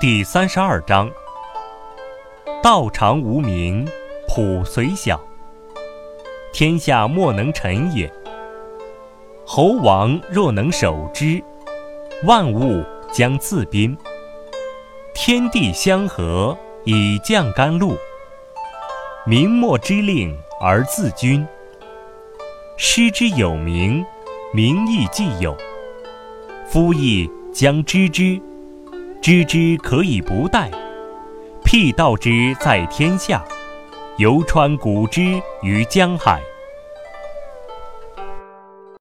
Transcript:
第三十二章：道常无名，朴虽小，天下莫能臣也。侯王若能守之，万物将自宾。天地相合，以降甘露。民莫之令而自君。师之有名，名亦既有。夫亦将知之。知之可以不殆，辟道之在天下，犹川古之于江海。